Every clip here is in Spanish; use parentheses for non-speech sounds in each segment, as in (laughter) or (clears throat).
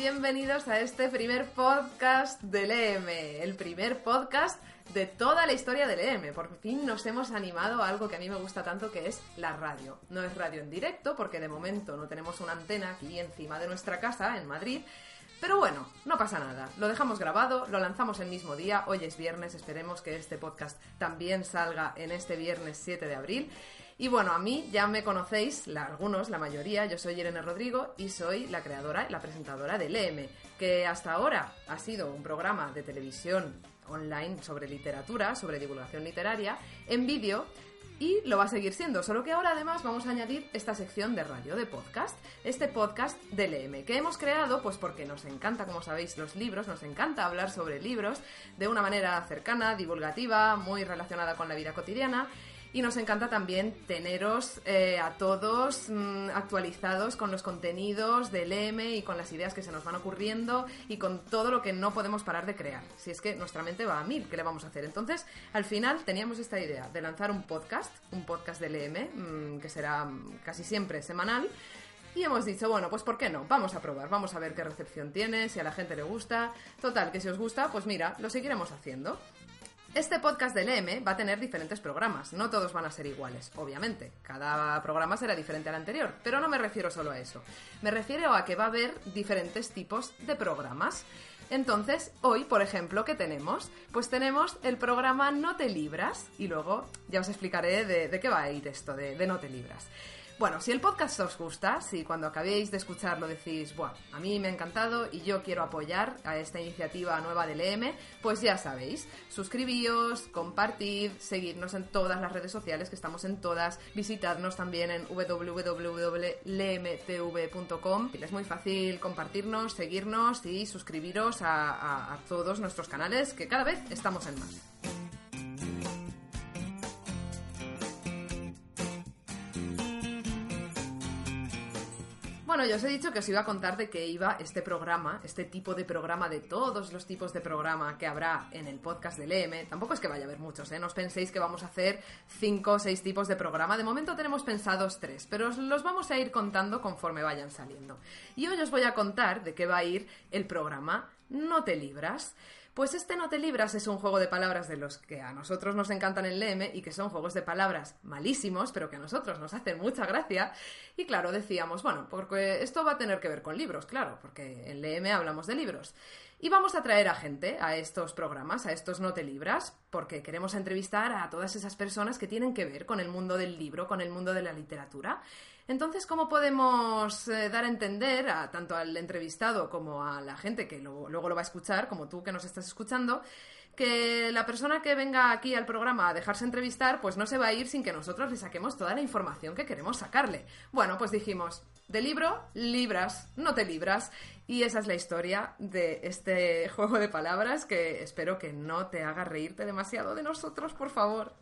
bienvenidos a este primer podcast del EM, el primer podcast de toda la historia del EM. Por fin nos hemos animado a algo que a mí me gusta tanto que es la radio. No es radio en directo porque de momento no tenemos una antena aquí encima de nuestra casa en Madrid. Pero bueno, no pasa nada. Lo dejamos grabado, lo lanzamos el mismo día. Hoy es viernes, esperemos que este podcast también salga en este viernes 7 de abril. Y bueno, a mí ya me conocéis, la- algunos, la mayoría, yo soy Irene Rodrigo y soy la creadora y la presentadora del EM, que hasta ahora ha sido un programa de televisión online sobre literatura, sobre divulgación literaria, en vídeo, y lo va a seguir siendo, solo que ahora además vamos a añadir esta sección de radio, de podcast, este podcast del EM, que hemos creado pues porque nos encanta, como sabéis, los libros, nos encanta hablar sobre libros de una manera cercana, divulgativa, muy relacionada con la vida cotidiana. Y nos encanta también teneros eh, a todos mm, actualizados con los contenidos del M y con las ideas que se nos van ocurriendo y con todo lo que no podemos parar de crear. Si es que nuestra mente va a mil, ¿qué le vamos a hacer? Entonces, al final teníamos esta idea de lanzar un podcast, un podcast del EM, que será mm, casi siempre semanal. Y hemos dicho, bueno, pues ¿por qué no? Vamos a probar, vamos a ver qué recepción tiene, si a la gente le gusta. Total, que si os gusta, pues mira, lo seguiremos haciendo. Este podcast del EM va a tener diferentes programas, no todos van a ser iguales, obviamente. Cada programa será diferente al anterior, pero no me refiero solo a eso. Me refiero a que va a haber diferentes tipos de programas. Entonces, hoy, por ejemplo, ¿qué tenemos? Pues tenemos el programa No te libras y luego ya os explicaré de, qué va a ir esto de No te libras. Bueno, si el podcast os gusta, si cuando acabéis de escucharlo decís, bueno, a mí me ha encantado y yo quiero apoyar a esta iniciativa nueva del EM, pues ya sabéis, suscribíos, compartid, seguidnos en todas las redes sociales, que estamos en todas, visitadnos también en www.lemtv.com. Es muy fácil compartirnos, seguirnos y suscribiros a, a- a todos nuestros canales, que cada vez estamos en más. Bueno, yo os he dicho que os iba a contar de qué iba este programa, este tipo de programa, de todos los tipos de programa que habrá en el podcast del EM. Tampoco es que vaya a haber muchos, ¿eh? No os penséis que vamos a hacer cinco o seis tipos de programa. De momento tenemos pensados tres, pero os los vamos a ir contando conforme vayan saliendo. Y hoy os voy a contar de qué va a ir el programa No te libras. Pues este No te libras es un juego de palabras de los que a nosotros nos encantan en LM y que son juegos de palabras malísimos, pero que a nosotros nos hacen mucha gracia. Y claro, decíamos, bueno, porque esto va a tener que ver con libros, claro, porque en LM hablamos de libros. Y vamos a traer a gente a estos programas, a estos No te libras, porque queremos entrevistar a todas esas personas que tienen que ver con el mundo del libro, con el mundo de la literatura. Entonces, ¿cómo podemos eh, dar a entender tanto al entrevistado como a la gente que luego lo va a escuchar, como tú que nos estás escuchando, que la persona que venga aquí al programa a dejarse entrevistar, pues no se va a ir sin que nosotros le saquemos toda la información que queremos sacarle? Bueno, pues dijimos, de libro, libras, no te libras. Y esa es la historia de este (laughs) juego de palabras que espero que no te haga reírte demasiado de nosotros, por favor.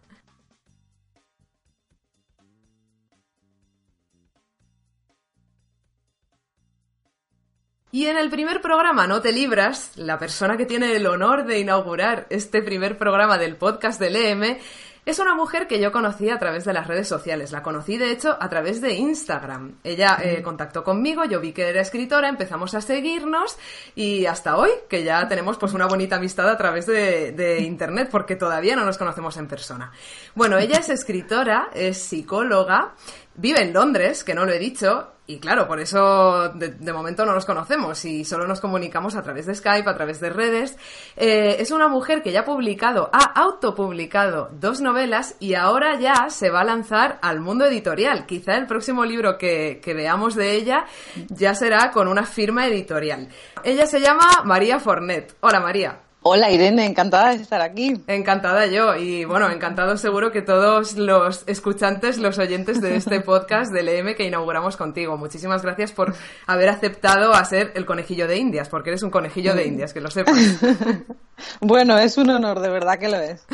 Y en el primer programa, No te libras, la persona que tiene el honor de inaugurar este primer programa del podcast del EM es una mujer que yo conocí a través de las redes sociales. La conocí, de hecho, a través de Instagram. Ella eh, contactó conmigo, yo vi que era escritora, empezamos a seguirnos y hasta hoy, que ya tenemos pues una bonita amistad a través de, de Internet, porque todavía no nos conocemos en persona. Bueno, ella es escritora, es psicóloga, vive en Londres, que no lo he dicho, y claro, por eso de, momento no nos conocemos y solo nos comunicamos a través de Skype, a través de redes. Eh, es una mujer que ya ha publicado, ha autopublicado dos novelas y ahora ya se va a lanzar al mundo editorial. Quizá el próximo libro que, que veamos de ella ya será con una firma editorial. Ella se llama María Fornet. Hola María. Hola Irene, encantada de estar aquí. Encantada yo y bueno, encantado seguro que todos los escuchantes, los oyentes de este podcast del EM que inauguramos contigo. Muchísimas gracias por haber aceptado a ser el conejillo de Indias, porque eres un conejillo de Indias, que lo sepas. (laughs) bueno, es un honor, de verdad que lo es.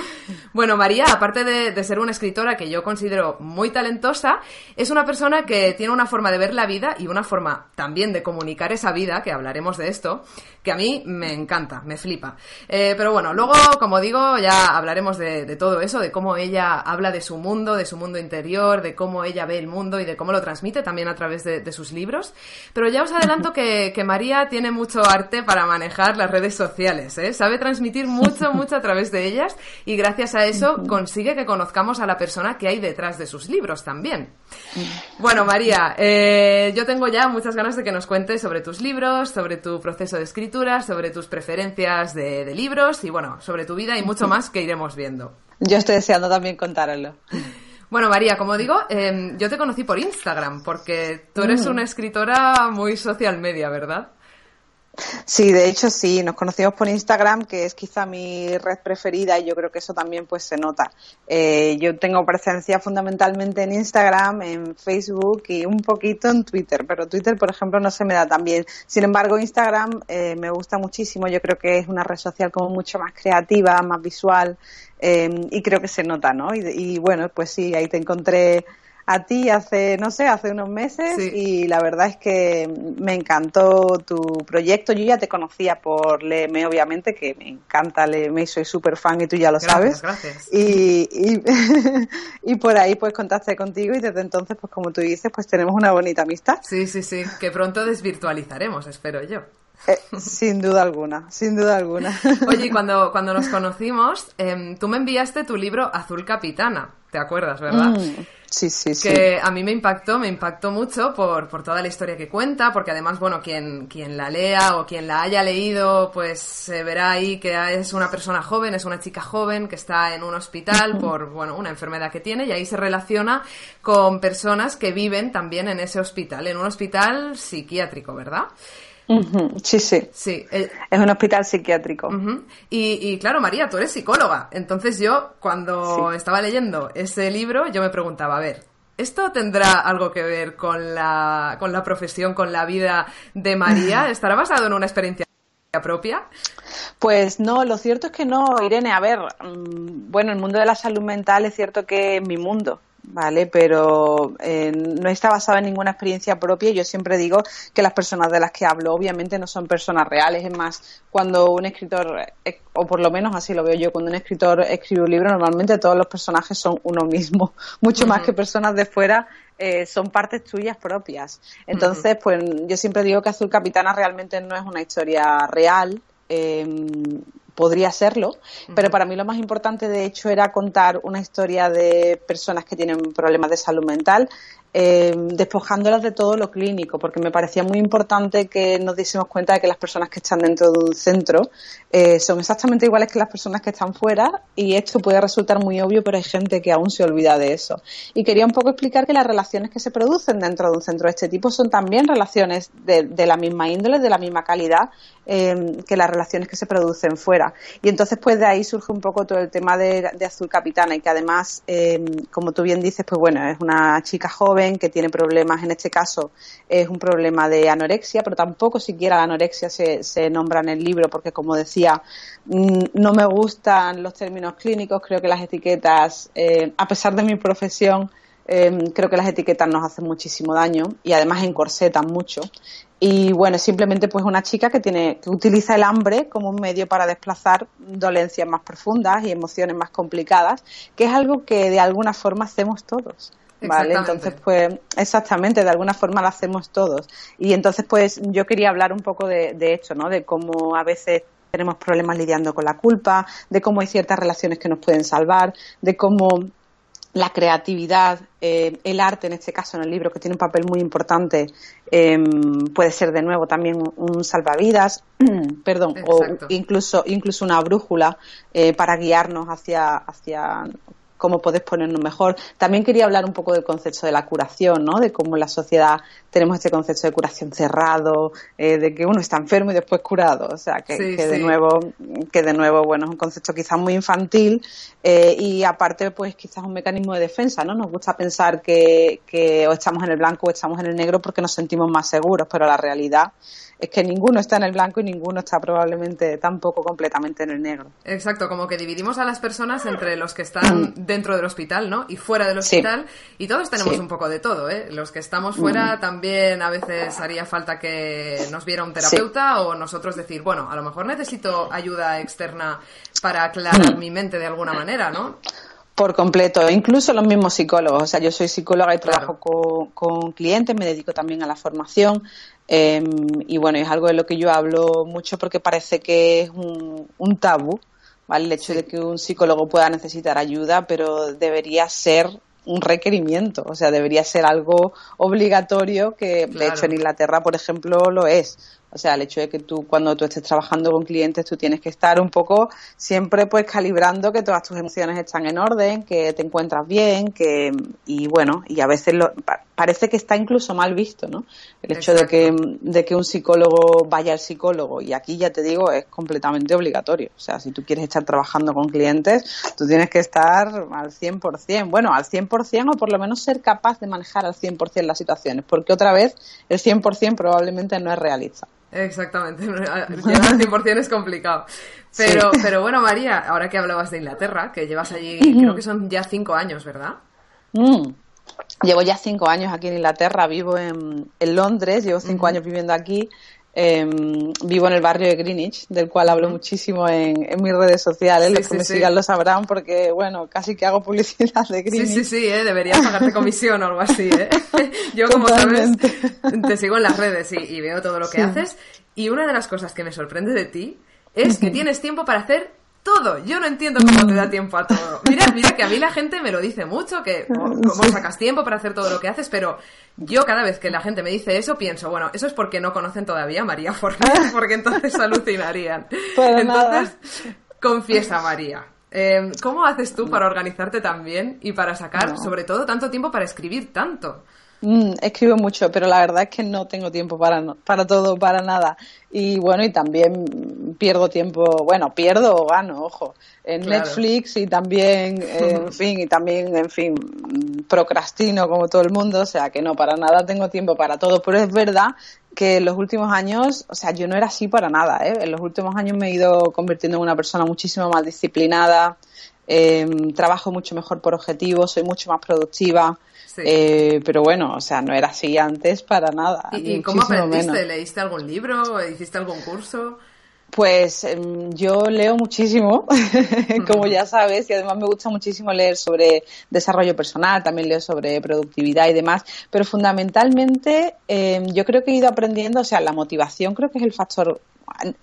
Bueno, María, aparte de, de, ser una escritora que yo considero muy talentosa, es una persona que tiene una forma de ver la vida y una forma también de comunicar esa vida, que hablaremos de esto, que a mí me encanta, me flipa. Eh, pero bueno, luego, como digo, ya hablaremos de, de, todo eso, de cómo ella habla de su mundo, de su mundo interior, de cómo ella ve el mundo y de cómo lo transmite también a través de, de sus libros. Pero ya os adelanto que, que, María tiene mucho arte para manejar las redes sociales, ¿eh? sabe transmitir mucho, mucho a través de ellas y gracias a eso consigue que conozcamos a la persona que hay detrás de sus libros también. Bueno, María, eh, yo tengo ya muchas ganas de que nos cuentes sobre tus libros, sobre tu proceso de escritura, sobre tus preferencias de, de libros y bueno, sobre tu vida y mucho más que iremos viendo. Yo estoy deseando también contároslo. Bueno, María, como digo, eh, yo te conocí por Instagram, porque tú eres una escritora muy social media, ¿verdad? Sí, de hecho sí, nos conocimos por Instagram, que es quizá mi red preferida y yo creo que eso también pues se nota. Eh, yo tengo presencia fundamentalmente en Instagram, en Facebook y un poquito en Twitter, pero Twitter, por ejemplo, no se me da tan bien. Sin embargo, Instagram eh, me gusta muchísimo, yo creo que es una red social como mucho más creativa, más visual eh, y creo que se nota, ¿no? Y, y bueno, pues sí, ahí te encontré a ti hace, no sé, hace unos meses sí. y la verdad es que me encantó tu proyecto. Yo ya te conocía por Leeme, obviamente, que me encanta Leeme y soy súper fan y tú ya lo gracias, sabes. Gracias. Y, y, (laughs) y, por ahí pues contacté contigo y desde entonces, pues como tú dices, pues tenemos una bonita amistad. Sí, sí, sí, que pronto desvirtualizaremos, espero yo. Eh, sin duda alguna, sin duda alguna. (laughs) Oye, (laughs) cuando, cuando nos conocimos, eh, tú me enviaste tu libro Azul Capitana, ¿te acuerdas, verdad? Mm, sí, sí, sí. Que a mí me impactó, me impactó mucho por, por toda la historia que cuenta, porque además, bueno, quien, quien la lea o quien la haya leído, pues se verá ahí que es una persona joven, es una chica joven que está en un hospital (laughs) por, bueno, una enfermedad que tiene y ahí se relaciona con personas que viven también en ese hospital, en un hospital psiquiátrico, ¿verdad? Uh -huh. Sí, sí. sí eh, es un hospital psiquiátrico. Uh -huh. y, y, claro, María, tú eres psicóloga. Entonces yo, cuando sí. estaba leyendo ese libro, yo me preguntaba, a ver, ¿esto tendrá algo que ver con la, con la profesión, con la vida de María? ¿Estará basado en una experiencia propia? Pues no, lo cierto es que no, Irene. A ver, mm, bueno, el mundo de la salud mental es cierto que es mi mundo. ¿Vale? Pero eh, no está basado en ninguna experiencia propia. Yo siempre digo que las personas de las que hablo obviamente no son personas reales. Es más, cuando un escritor, eh, o por lo menos así lo veo yo, cuando un escritor escribe un libro, normalmente todos los personajes son uno mismo, (laughs) mucho uh -huh. más que personas de fuera. Eh, son partes tuyas propias. Entonces, uh -huh. pues yo siempre digo que Azul Capitana realmente no es una historia real. Eh, podría serlo, uh -huh. pero para mí lo más importante de hecho era contar una historia de personas que tienen problemas de salud mental, eh, despojándolas de todo lo clínico, porque me parecía muy importante que nos diésemos cuenta de que las personas que están dentro de un centro eh, son exactamente iguales que las personas que están fuera y esto puede resultar muy obvio, pero hay gente que aún se olvida de eso. Y quería un poco explicar que las relaciones que se producen dentro de un centro de este tipo son también relaciones de, de la misma índole, de la misma calidad eh, que las relaciones que se producen fuera. Y entonces pues de ahí surge un poco todo el tema de, Azul Capitana y que además, eh, como tú bien dices, pues bueno, es una chica joven que tiene problemas, en este caso es un problema de anorexia, pero tampoco siquiera la anorexia se, se nombra en el libro porque, como decía, mm, no me gustan los términos clínicos, creo que las etiquetas, eh, a pesar de mi profesión, creo que las etiquetas nos hacen muchísimo daño y además encorsetan mucho. Y bueno, simplemente pues una chica que tiene, que utiliza el hambre como un medio para desplazar dolencias más profundas y emociones más complicadas, que es algo que de alguna forma hacemos todos. ¿vale? Entonces, pues, exactamente, de alguna forma lo hacemos todos. Y entonces, pues, yo quería hablar un poco de, de esto, ¿no? De cómo a veces tenemos problemas lidiando con la culpa, de cómo hay ciertas relaciones que nos pueden salvar, de cómo la creatividad, eh, el arte en este caso en el libro, que tiene un papel muy importante, eh, puede ser de nuevo también un, un salvavidas, (clears throat) perdón, Exacto. o incluso, incluso una brújula eh, para guiarnos hacia, hacia cómo puedes ponernos mejor. También quería hablar un poco del concepto de la curación, ¿no? De cómo en la sociedad tenemos este concepto de curación cerrado, eh, de que uno está enfermo y después curado. O sea, que, Sí, que de nuevo, que de nuevo, bueno, es un concepto quizás muy infantil eh, y aparte, pues quizás un mecanismo de defensa, ¿no? Nos gusta pensar que, que o estamos en el blanco o estamos en el negro porque nos sentimos más seguros, pero la realidad es que ninguno está en el blanco y ninguno está probablemente tampoco completamente en el negro. Exacto, como que dividimos a las personas entre los que están (clears throat) dentro del hospital, ¿no? Y fuera del Mm. Sí. hospital. Y todos tenemos Sí. Mm. un poco de todo, ¿eh? Los que estamos fuera también a veces haría falta que nos viera un terapeuta o nosotros decir, bueno, a lo mejor necesito ayuda externa para Mm. aclarar mi mente de alguna manera, ¿no? Por completo, incluso los mismos psicólogos. O sea, yo soy psicóloga y Claro. trabajo con, con clientes, me dedico también a la formación. eh, y bueno, es algo de lo que yo hablo mucho porque parece que es un, un tabú, ¿vale? El hecho de que un psicólogo pueda necesitar ayuda, pero debería ser un requerimiento, o sea, debería ser algo obligatorio que, de hecho, en Inglaterra, por ejemplo, lo es. O sea, el hecho de que tú, cuando tú estés trabajando con clientes, tú tienes que estar un poco siempre pues calibrando que todas tus emociones están en orden, que te encuentras bien, que y bueno, y a veces lo, parece que está incluso mal visto, ¿no? El hecho de que, de que un psicólogo vaya al psicólogo y aquí ya te digo es completamente obligatorio. O sea, si tú quieres estar trabajando con clientes, tú tienes que estar al 100%, bueno, al 100% o por lo menos ser capaz de manejar al 100% las situaciones, porque otra vez el 100% probablemente no es realista. Exactamente, llegar al 100% es complicado. Pero, Sí. pero bueno, María, ahora que hablabas de Inglaterra, que llevas allí, creo que son ya cinco años, ¿verdad? Mm. Llevo ya cinco años aquí en Inglaterra, vivo en, en Londres, llevo cinco años viviendo aquí. em, vivo en el barrio de Greenwich, del cual hablo muchísimo en, en mis redes sociales. Sí, Los que sí, me sí. sigan lo sabrán porque, bueno, casi que hago publicidad de Sí, Greenwich. sí, sí, ¿eh? deberías pagarte (laughs) comisión o algo así. ¿eh? (laughs) Yo, como sabes, te sigo en las redes y, y veo todo lo que Sí. haces. Y una de las cosas que me sorprende de ti es que tienes tiempo para hacer todo. Yo no entiendo cómo te da tiempo a todo. Mira, mira que a mí la gente me lo dice mucho, que (laughs) oh, cómo sacas tiempo para hacer todo lo que haces, pero yo cada vez que la gente me dice eso pienso, bueno, eso es porque no conocen todavía a María Fornés, (laughs) porque entonces alucinarían. Entonces, confiesa María. eh, ¿Cómo haces tú para organizarte tan bien y para sacar, No. sobre todo, tanto tiempo para escribir tanto? Mm, escribo mucho, pero la verdad es que no tengo tiempo para, no- para todo, para nada. Y bueno, y también pierdo tiempo, bueno, pierdo o gano, ojo, en Claro. Netflix y también, en (laughs) fin, y también, en fin, procrastino como todo el mundo, o sea que no, para nada tengo tiempo para todo, pero es verdad que en los últimos años, o sea, yo no era así para nada, ¿eh? En los últimos años me he ido convirtiendo en una persona muchísimo más disciplinada, eh, trabajo mucho mejor por objetivos, soy mucho más productiva. Sí. Eh, pero bueno, o sea, no era así antes para nada. ¿Y, cómo aprendiste? menos. ¿Leíste algún libro? ¿Hiciste algún curso? Pues em, yo leo muchísimo, (laughs) como ya sabes, y además me gusta muchísimo leer sobre desarrollo personal, también leo sobre productividad y demás, pero fundamentalmente em, yo creo que he ido aprendiendo, o sea, la motivación creo que es el factor.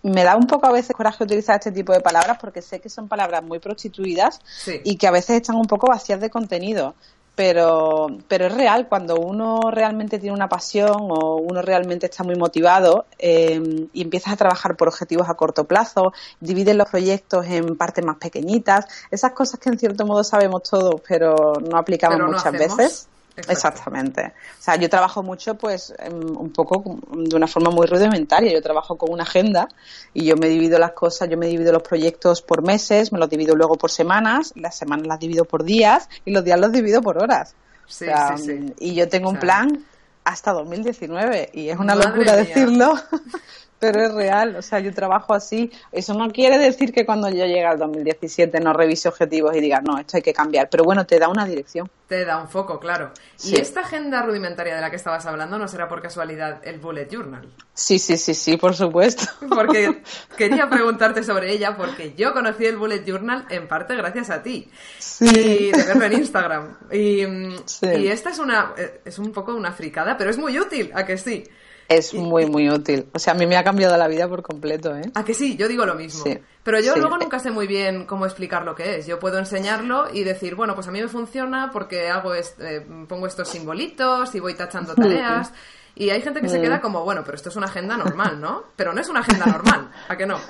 Me da un poco a veces coraje utilizar este tipo de palabras porque sé que son palabras muy prostituidas Sí. y que a veces están un poco vacías de contenido. Pero, pero es real, cuando uno realmente tiene una pasión o uno realmente está muy motivado eh, y empiezas a trabajar por objetivos a corto plazo, divides los proyectos en partes más pequeñitas, esas cosas que en cierto modo sabemos todos, pero no aplicamos Pero no muchas hacemos. veces. Exacto. Exactamente. O sea, yo trabajo mucho, pues, em, un poco de una forma muy rudimentaria. Yo trabajo con una agenda y yo me divido las cosas, yo me divido los proyectos por meses, me los divido luego por semanas, las semanas las divido por días y los días los divido por horas. Sí, O sea, sí, sí. Y yo tengo un plan hasta 2019 y es una Madre locura mía. decirlo, (laughs) pero es real. O sea, yo trabajo así. Eso no quiere decir que cuando yo llegue al 2017 no revise objetivos y diga, no, esto hay que cambiar. Pero bueno, te da una dirección. Te da un foco, claro. Sí. ¿Y esta agenda rudimentaria de la que estabas hablando no será por casualidad el Bullet Journal? Sí, sí, sí, sí, por supuesto. (laughs) Porque (laughs) quería preguntarte sobre ella porque yo conocí el Bullet Journal en parte gracias a ti. Y de verlo en Instagram. Y, mm, Sí. y esta es una eh, es un poco una fricada, pero es muy útil, ¿a que sí? Es muy, muy útil. O sea, a mí me ha cambiado la vida por completo, ¿eh? ¿A que sí? Yo digo lo mismo. Sí. Pero yo Sí. luego nunca sé muy bien cómo explicar lo que es. Yo puedo enseñarlo y decir, bueno, pues a mí me funciona porque hago est- eh, pongo estos simbolitos y voy tachando tareas. Y hay gente que se queda como, bueno, pero esto es una agenda normal, ¿no? Pero no es una agenda normal, ¿a que no? (laughs)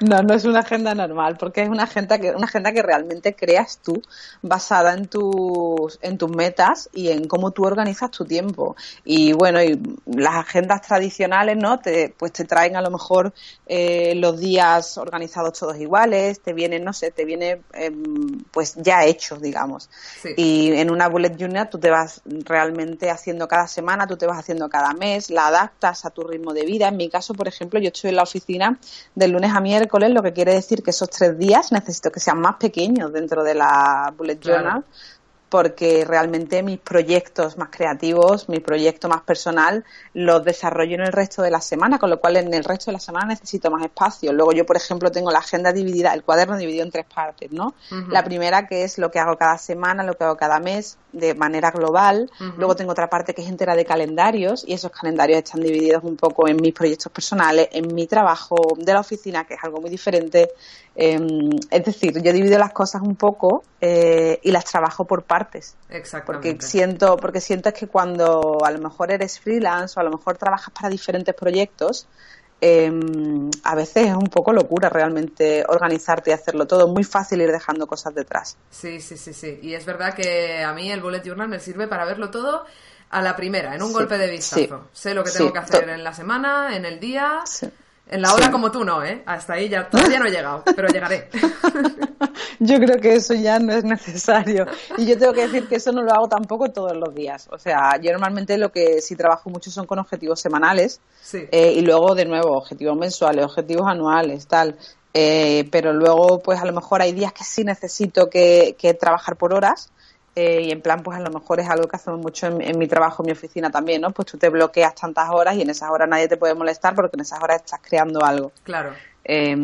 No, no es una agenda normal, porque es una agenda que, una agenda que realmente creas tú, basada en tus, en tus metas y en cómo tú organizas tu tiempo. Y bueno, y las agendas tradicionales, ¿no? Te, pues te traen a lo mejor eh, los días organizados todos iguales, te vienen, no sé, te viene em, pues ya hechos, digamos. Sí. Y en una bullet journal tú te vas realmente haciendo cada semana, tú te vas haciendo cada mes, la adaptas a tu ritmo de vida. En mi caso, por ejemplo, yo estoy en la oficina de lunes a miércoles, lo que quiere decir que esos tres días necesito que sean más pequeños dentro de la bullet Claro. journal porque realmente mis proyectos más creativos, mi proyecto más personal, los desarrollo en el resto de la semana, con lo cual en el resto de la semana necesito más espacio. Luego yo, por ejemplo, tengo la agenda dividida, el cuaderno dividido en tres partes, ¿no? La primera que es lo que hago cada semana, lo que hago cada mes, de manera global. Luego tengo otra parte que es entera de calendarios y esos calendarios están divididos un poco en mis proyectos personales, en mi trabajo de la oficina, que es algo muy diferente. Eh, es decir, yo divido las cosas un poco eh, y las trabajo por partes. Porque Exactamente. siento, porque siento que cuando a lo mejor eres freelance o a lo mejor trabajas para diferentes proyectos, eh, a veces es un poco locura realmente organizarte y hacerlo todo. Muy fácil ir dejando cosas detrás. Sí, sí, sí, sí. Y es verdad que a mí el bullet journal me sirve para verlo todo a la primera, en un Sí, golpe de vistazo. sí, Sé lo que sí, tengo que hacer en la semana, en el día, Sí. En la hora Sí. como tú no, ¿eh? Hasta ahí ya todavía no he llegado, pero llegaré. (laughs) Yo creo que eso ya no es necesario. Y yo tengo que decir que eso no lo hago tampoco todos los días. O sea, yo normalmente lo que sí trabajo mucho son con objetivos semanales Sí. eh, y luego de nuevo objetivos mensuales, objetivos anuales, tal. Eh, pero luego, pues a lo mejor hay días que sí necesito que, que trabajar por horas. Eh, y en plan, pues a lo mejor es algo que hacemos mucho en, en mi trabajo, en mi oficina también, ¿no? Pues tú te bloqueas tantas horas y en esas horas nadie te puede molestar porque en esas horas estás creando algo. Claro. Eh,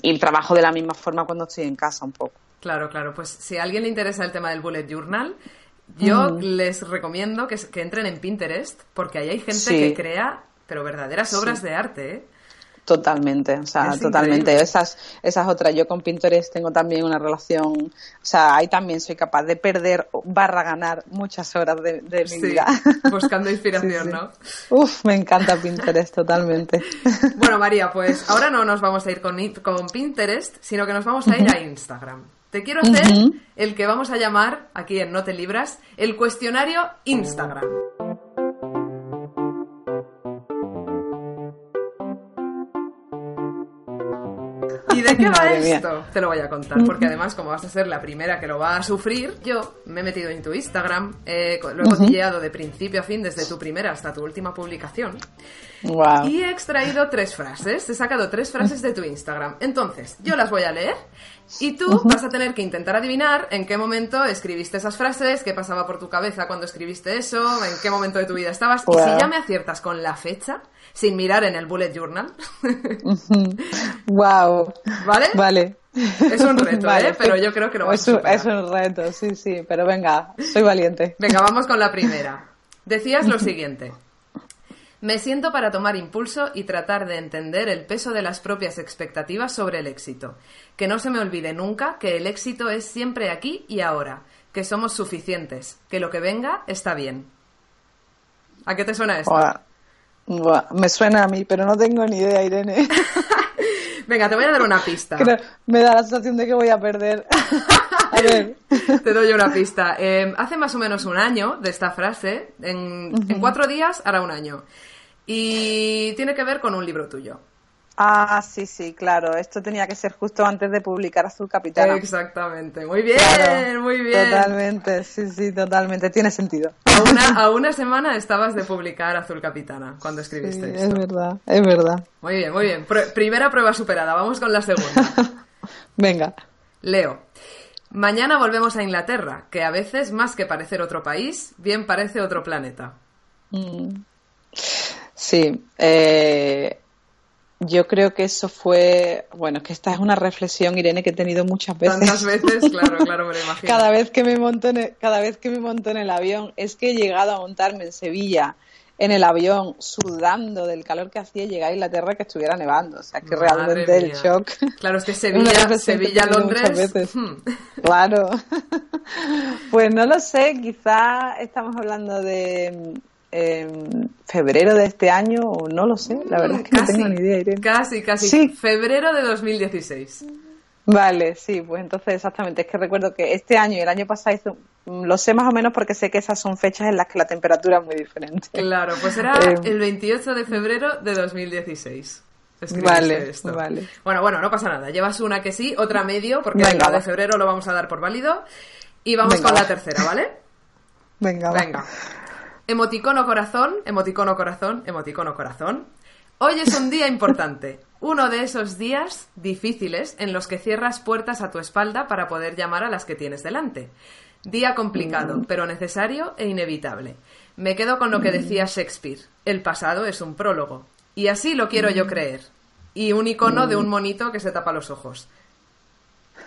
y trabajo de la misma forma cuando estoy en casa un poco. Claro, claro. Pues si a alguien le interesa el tema del bullet journal, yo Mm. les recomiendo que, que entren en Pinterest, porque ahí hay gente Sí. que crea, pero verdaderas obras de arte, ¿eh? Totalmente, o sea, Es totalmente. Esas, esas otras. Yo con Pinterest tengo también una relación, o sea, ahí también soy capaz de perder barra ganar muchas horas de, de mi Sí, vida. (laughs) buscando inspiración, Sí, sí. ¿no? Uf, me encanta Pinterest totalmente. (laughs) Bueno, María, pues ahora no nos vamos a ir con, con Pinterest, sino que nos vamos a ir a Instagram. Te quiero hacer el que vamos a llamar, aquí en No Te Libras, el cuestionario Instagram. ¿Y de qué va Madre mía. esto? Te lo voy a contar, porque además, como vas a ser la primera que lo va a sufrir, yo me he metido en tu Instagram, eh, lo he cotilleado de principio a fin, desde tu primera hasta tu última publicación, Wow. y he extraído tres frases, he sacado tres frases de tu Instagram. Entonces, yo las voy a leer y tú vas a tener que intentar adivinar en qué momento escribiste esas frases, qué pasaba por tu cabeza cuando escribiste eso, en qué momento de tu vida estabas. Y si ya me aciertas con la fecha, sin mirar en el bullet journal, Wow. ¿vale? Vale. Es un reto, (laughs) Vale, ¿eh? Pero yo creo que lo vas a superar. es un reto, sí, sí, pero venga, soy valiente. Venga, vamos con la primera. Decías lo siguiente. Me siento para tomar impulso y tratar de entender el peso de las propias expectativas sobre el éxito. Que no se me olvide nunca que el éxito es siempre aquí y ahora, que somos suficientes, que lo que venga está bien. ¿A qué te suena esto? Buah. Buah, Me suena a mí, pero no tengo ni idea, Irene. (laughs) Venga, te voy a dar una pista. Creo- me da la sensación de que voy a perder. (laughs) a ver. Te doy una pista. Eh, hace más o menos un año de esta frase, en, en cuatro días hará un año. Y tiene que ver con un libro tuyo. Ah, sí, sí, claro. Esto tenía que ser justo antes de publicar Azul Capitana. Exactamente. Muy bien, Claro, muy bien. Totalmente, sí, sí, totalmente. Tiene sentido. A una, a una semana estabas de publicar Azul Capitana cuando Sí, escribiste es esto. verdad, es verdad. Muy bien, muy bien. Primera prueba superada. Vamos con la segunda. (laughs) Venga. Leo. Mañana volvemos a Inglaterra, que a veces, más que parecer otro país, bien parece otro planeta. Mm. Sí, eh, yo creo que eso fue, bueno, es que esta es una reflexión, Irene, que he tenido muchas veces. Tantas veces, claro, (laughs) claro, me lo imagino. cada vez que me monto en el, cada vez que me monto en el avión es que he llegado a montarme en Sevilla en el avión sudando del calor que hacía llegar a Inglaterra que estuviera nevando. O sea, que Madre realmente el shock. Claro, es que (laughs) Sevilla, Sevilla Londres. veces. hmm. (laughs) Claro. Pues no lo sé, quizá estamos hablando de febrero de este año o no lo sé, la verdad es que no tengo ni idea, Irene. Casi, casi. Sí. Febrero de 2016. Vale, sí, pues entonces exactamente, es que recuerdo que este año y el año pasado hizo, mm, lo sé más o menos porque sé que esas son fechas en las que la temperatura es muy diferente. Claro, pues era Eh, el 28 de febrero de 2016. Escribiste Vale, esto. vale. Bueno, bueno, no pasa nada. Llevas una que sí, otra medio, porque Venga, la de febrero lo vamos a dar por válido. Y vamos Venga, con la tercera, ¿vale? Venga, va. Emoticono corazón, emoticono corazón, emoticono corazón. Hoy es un día importante. Uno de esos días difíciles en los que cierras puertas a tu espalda para poder llamar a las que tienes delante. Día complicado, pero necesario e inevitable. Me quedo con lo que decía Shakespeare. El pasado es un prólogo. Y así lo quiero yo creer. Y un icono de un monito que se tapa los ojos.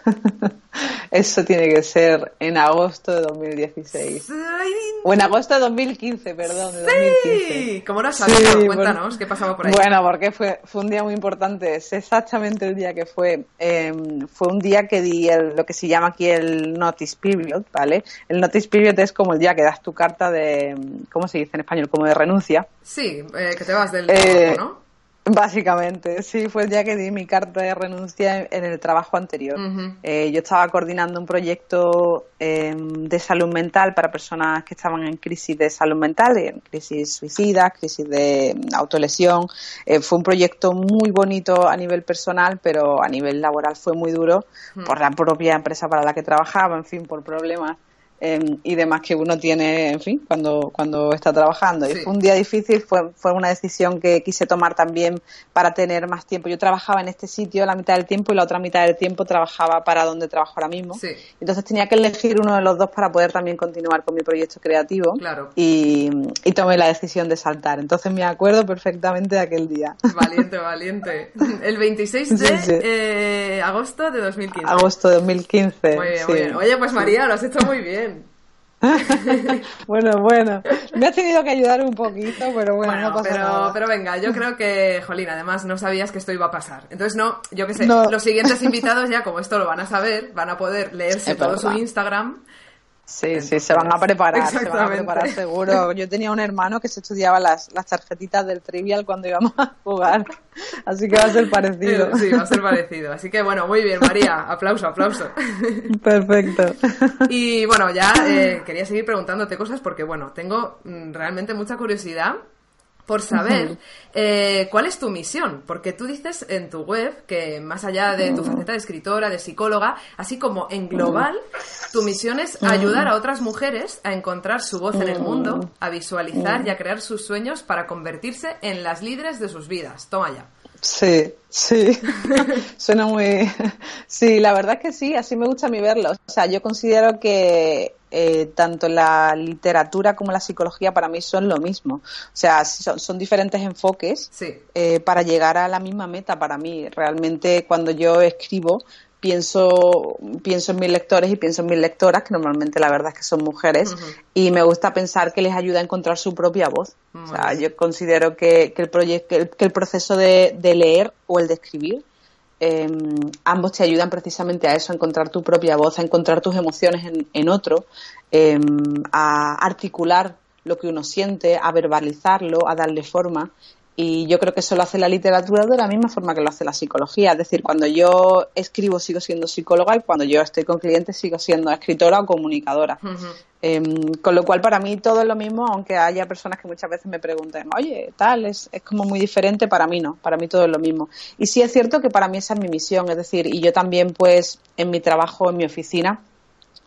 (laughs) Eso tiene que ser en agosto de 2016. ¡Ay! O en agosto de 2015, perdón, de 2015. ¡Sí! ¿Cómo lo has sabido? Sí, Cuéntanos, bueno. ¿qué pasaba por ahí? Bueno, porque fue, fue un día muy importante. Es exactamente el día que fue. Eh, fue un día que di el- lo que se llama aquí el notice period, ¿vale? El notice period es como el día que das tu carta de, ¿cómo se dice en español? Como de renuncia. Sí, eh, que te vas del Eh, trabajo, ¿no? Básicamente, sí, fue el día que di mi carta de renuncia en, en el trabajo anterior. Eh, yo estaba coordinando un proyecto eh, de salud mental para personas que estaban en crisis de salud mental, en crisis suicidas, crisis de autolesión. Eh, fue un proyecto muy bonito a nivel personal, pero a nivel laboral fue muy duro por la propia empresa para la que trabajaba, en fin, por problemas. Eh, y demás que uno tiene, en fin, cuando, cuando está trabajando. Sí. Y fue un día difícil, fue, fue una decisión que quise tomar también para tener más tiempo. Yo trabajaba en este sitio la mitad del tiempo y la otra mitad del tiempo trabajaba para donde trabajo ahora mismo. Sí. Entonces tenía que elegir uno de los dos para poder también continuar con mi proyecto creativo. Claro. Y, y tomé la decisión de saltar. Entonces me acuerdo perfectamente de aquel día. Valiente, valiente. (laughs) El 26 de Sí, eh, agosto de 2015. Agosto de 2015. Muy bien, muy bien. Oye, pues María, lo has hecho muy bien. (laughs) bueno, bueno. Me has tenido que ayudar un poquito, pero bueno, Bueno, no pasa pero, nada. pero venga, yo creo que, Jolín, además no sabías que esto iba a pasar. Entonces, no, yo qué sé, No. los siguientes invitados ya, como esto lo van a saber, van a poder leerse Es todo su. Instagram. Sí, sí, se van a preparar, se van a preparar seguro. Yo tenía un hermano que se estudiaba las, las tarjetitas del trivial cuando íbamos a jugar, así que va a ser parecido. Eh, Sí, va a ser parecido. Así que, bueno, muy bien, María. Aplauso, aplauso. Perfecto. Y bueno, ya eh, quería seguir preguntándote cosas porque, bueno, tengo mm, realmente mucha curiosidad por saber eh, cuál es tu misión, porque tú dices en tu web que más allá de tu faceta de escritora, de psicóloga, así como en global, tu misión es ayudar a otras mujeres a encontrar su voz en el mundo, a visualizar y a crear sus sueños para convertirse en las líderes de sus vidas. Toma ya. Sí, sí. (laughs) Suena muy. (laughs) Sí, la verdad es que sí, así me gusta a mí verlo. O sea, yo considero que eh, tanto la literatura como la psicología para mí son lo mismo. O sea, son, son diferentes enfoques Sí. eh, para llegar a la misma meta para mí. Realmente cuando yo escribo pienso, pienso en mis lectores y pienso en mis lectoras, que normalmente la verdad es que son mujeres, y me gusta pensar que les ayuda a encontrar su propia voz. O sea, yo considero que, que el, que el, que el proceso de, de leer o el de escribir, eh, ambos te ayudan precisamente a eso, a encontrar tu propia voz, a encontrar tus emociones en, en otro, eh, a articular lo que uno siente, a verbalizarlo, a darle forma. Y yo creo que eso lo hace la literatura de la misma forma que lo hace la psicología. Es decir, cuando yo escribo sigo siendo psicóloga y cuando yo estoy con clientes sigo siendo escritora o comunicadora. Em, con lo cual, para mí todo es lo mismo, aunque haya personas que muchas veces me pregunten, oye, tal, es, es como muy diferente, para mí no, para mí todo es lo mismo. Y sí es cierto que para mí esa es mi misión, es decir, y yo también, pues, en mi trabajo, en mi oficina,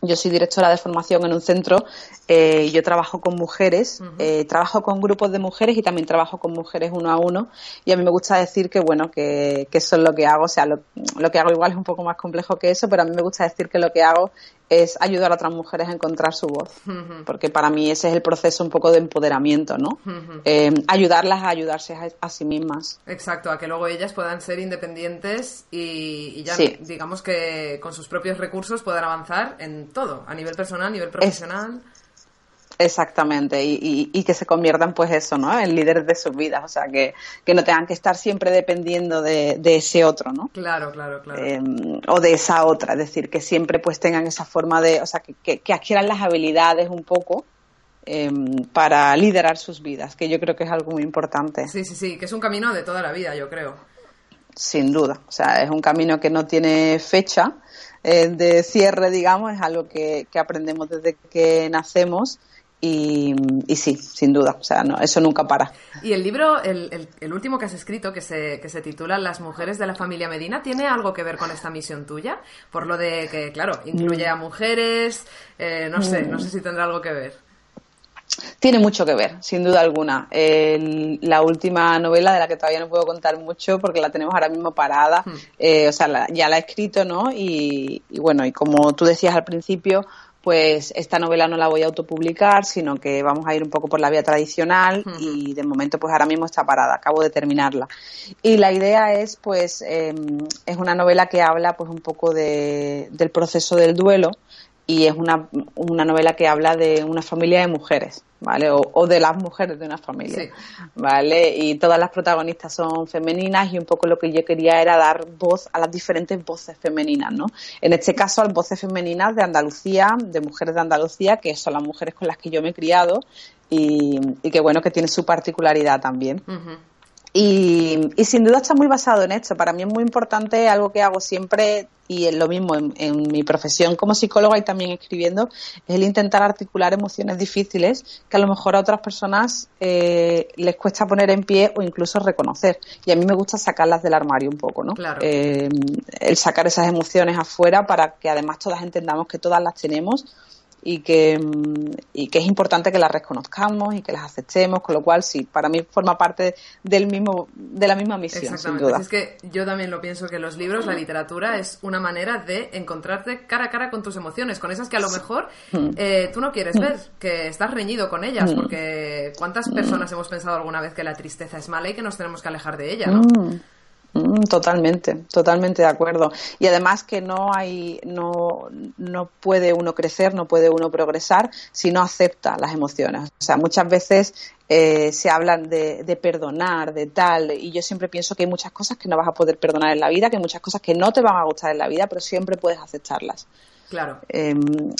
yo soy directora de formación en un centro eh, y yo trabajo con mujeres, eh, trabajo con grupos de mujeres y también trabajo con mujeres uno a uno. Y a mí me gusta decir que, bueno, que, que eso es lo que hago. O sea, lo, lo que hago igual es un poco más complejo que eso, pero a mí me gusta decir que lo que hago es ayudar a otras mujeres a encontrar su voz. Porque para mí ese es el proceso un poco de empoderamiento, ¿no? Eh, ayudarlas a ayudarse a, a sí mismas. Exacto, a que luego ellas puedan ser independientes y, y ya Sí. digamos que con sus propios recursos puedan avanzar en todo, a nivel personal, a nivel profesional. Exactamente, y, y- y que se conviertan, pues eso, ¿no? En líderes de sus vidas, o sea, que, que no tengan que estar siempre dependiendo de, de ese otro, ¿no? Claro, claro, claro. Eh, o de esa otra, es decir, que siempre pues tengan esa forma de, o sea, que, que- que adquieran las habilidades un poco eh, para liderar sus vidas, que yo creo que es algo muy importante, Sí, sí, sí, que es un camino de toda la vida, yo creo. sin duda. O sea, es un camino que no tiene fecha eh, de cierre, digamos, es algo que, que aprendemos desde que nacemos y, y sí, sin duda, o sea, no, eso nunca para. Y el libro, el, el- el último que has escrito, que se, que se titula Las mujeres de la familia Medina, ¿tiene algo que ver con esta misión tuya? Por lo de que, claro, incluye a mujeres, eh, no sé, no sé si tendrá algo que ver. Tiene mucho que ver, sin duda alguna. El- la última novela de la que todavía no puedo contar mucho porque la tenemos ahora mismo parada, eh, o sea, la- ya la he escrito, ¿no? Y, y bueno, y como tú decías al principio, pues esta novela no la voy a autopublicar, sino que vamos a ir un poco por la vía tradicional y de momento pues ahora mismo está parada, acabo de terminarla. Y la idea es pues eh, es una novela que habla pues un poco de, del proceso del duelo y es una, una novela que habla de una familia de mujeres, ¿vale? O, o de las mujeres de una familia, Sí. ¿vale? Y todas las protagonistas son femeninas y un poco lo que yo quería era dar voz a las diferentes voces femeninas, ¿no? En este caso, a las voces femeninas de Andalucía, de mujeres de Andalucía, que son las mujeres con las que yo me he criado y, y que, bueno, que tiene su particularidad también. Y, y sin duda está muy basado en esto. Para mí es muy importante algo que hago siempre y es lo mismo en, en mi profesión como psicóloga y también escribiendo, es el intentar articular emociones difíciles que a lo mejor a otras personas eh, les cuesta poner en pie o incluso reconocer. Y a mí me gusta sacarlas del armario un poco, ¿no? Claro. Eh, el sacar esas emociones afuera para que además todas entendamos que todas las tenemos y que, mm, y que es importante que las reconozcamos y que las aceptemos, con lo cual sí, para mí forma parte del mismo, de la misma misión, sin Exactamente. duda. Si es que yo también lo pienso que los libros, la literatura, es una manera de encontrarte cara a cara con tus emociones, con esas que a lo mejor Mm. eh, tú no quieres ver, que estás reñido con ellas, porque ¿cuántas personas hemos pensado alguna vez que la tristeza es mala y que nos tenemos que alejar de ella, no? Mm, totalmente, totalmente de acuerdo. Y además que no hay, no, no puede uno crecer, no puede uno progresar si no acepta las emociones. O sea, muchas veces eh, se hablan de, de perdonar, de tal, y yo siempre pienso que hay muchas cosas que no vas a poder perdonar en la vida, que hay muchas cosas que no te van a gustar en la vida, pero siempre puedes aceptarlas. Claro. Eh,